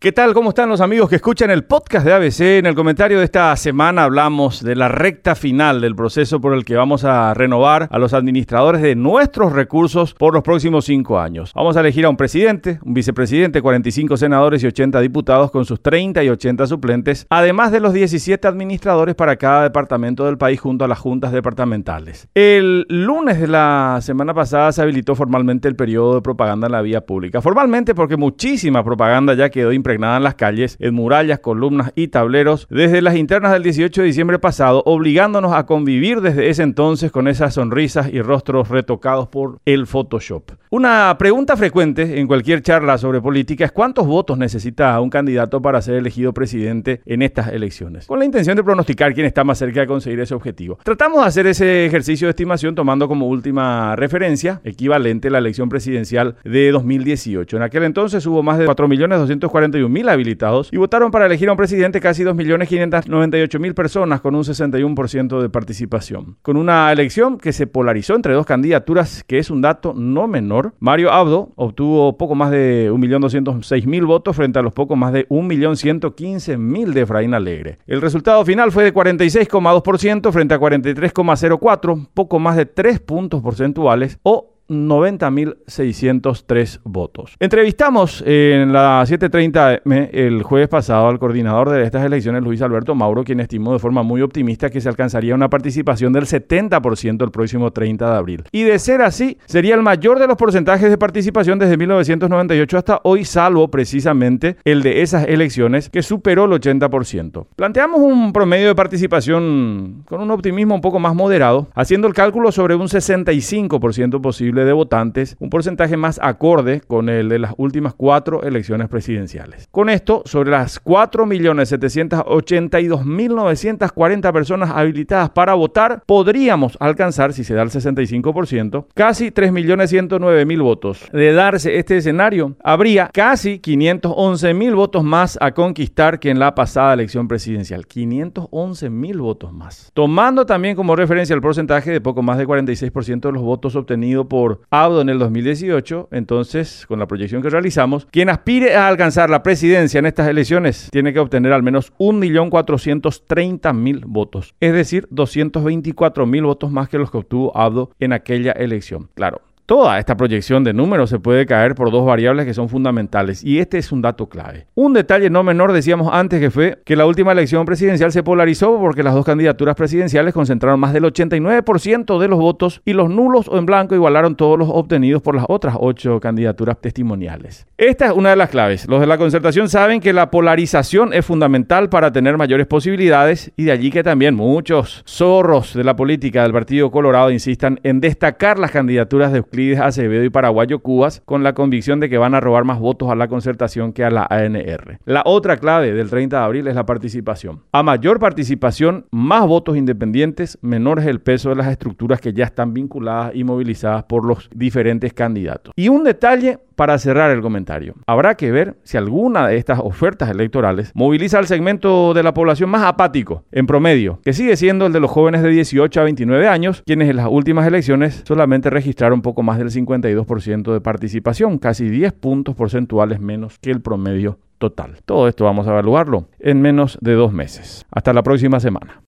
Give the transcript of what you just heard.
¿Qué tal? ¿Cómo están los amigos que escuchan el podcast de ABC? En el comentario de esta semana hablamos de la recta final del proceso por el que vamos a renovar a los administradores de nuestros recursos por los próximos cinco años. Vamos a elegir a un presidente, un vicepresidente, 45 senadores y 80 diputados con sus 30 y 80 suplentes, además de los 17 administradores para cada departamento del país junto a las juntas departamentales. El lunes de la semana pasada se habilitó formalmente el periodo de propaganda en la vía pública. Formalmente porque muchísima propaganda ya quedó impregnada en las calles, en murallas, columnas y tableros desde las internas del 18 de diciembre pasado, obligándonos a convivir desde ese entonces con esas sonrisas y rostros retocados por el Photoshop. Una pregunta frecuente en cualquier charla sobre política es cuántos votos necesita un candidato para ser elegido presidente en estas elecciones, con la intención de pronosticar quién está más cerca de conseguir ese objetivo. Tratamos de hacer ese ejercicio de estimación tomando como última referencia equivalente la elección presidencial de 2018. En aquel entonces hubo más de 4.241.000 mil habilitados y votaron para elegir a un presidente casi 2.598.000 personas con un 61% de participación. Con una elección que se polarizó entre dos candidaturas, que es un dato no menor, Mario Abdo obtuvo poco más de 1.206.000 votos frente a los poco más de 1.115.000 de Efraín Alegre. El resultado final fue de 46,2% frente a 43,04%, poco más de 3 puntos porcentuales o 90.603 votos. Entrevistamos en la 7.30M el jueves pasado al coordinador de estas elecciones, Luis Alberto Mauro, quien estimó de forma muy optimista que se alcanzaría una participación del 70% el próximo 30 de abril. Y de ser así, sería el mayor de los porcentajes de participación desde 1998 hasta hoy, salvo precisamente el de esas elecciones que superó el 80%. Planteamos un promedio de participación con un optimismo un poco más moderado, haciendo el cálculo sobre un 65% posible de votantes, un porcentaje más acorde con el de las últimas cuatro elecciones presidenciales. Con esto, sobre las 4.782.940 personas habilitadas para votar, podríamos alcanzar, si se da el 65%, casi 3.109.000 votos. De darse este escenario, habría casi 511.000 votos más a conquistar que en la pasada elección presidencial. 511.000 votos más. Tomando también como referencia el porcentaje de poco más de 46% de los votos obtenidos por Abdo en el 2018. Entonces, con la proyección que realizamos, quien aspire a alcanzar la presidencia en estas elecciones tiene que obtener al menos 1.430.000 votos, es decir, 224.000 votos más que los que obtuvo Abdo en aquella elección. Claro, Toda esta proyección de números se puede caer por dos variables que son fundamentales y este es un dato clave. Un detalle no menor decíamos antes que fue que la última elección presidencial se polarizó porque las dos candidaturas presidenciales concentraron más del 89% de los votos y los nulos o en blanco igualaron todos los obtenidos por las otras ocho candidaturas testimoniales. Esta es una de las claves. Los de la concertación saben que la polarización es fundamental para tener mayores posibilidades y de allí que también muchos zorros de la política del Partido Colorado insistan en destacar las candidaturas de Acevedo y Paraguayo Cubas con la convicción de que van a robar más votos a la concertación que a la ANR. La otra clave del 30 de abril es la participación. A mayor participación, más votos independientes, menor es el peso de las estructuras que ya están vinculadas y movilizadas por los diferentes candidatos. Y un detalle para cerrar el comentario. Habrá que ver si alguna de estas ofertas electorales moviliza al segmento de la población más apático, en promedio, que sigue siendo el de los jóvenes de 18 a 29 años, quienes en las últimas elecciones solamente registraron poco más del 52% de participación, casi 10 puntos porcentuales menos que el promedio total. Todo esto vamos a evaluarlo en menos de dos meses. Hasta la próxima semana.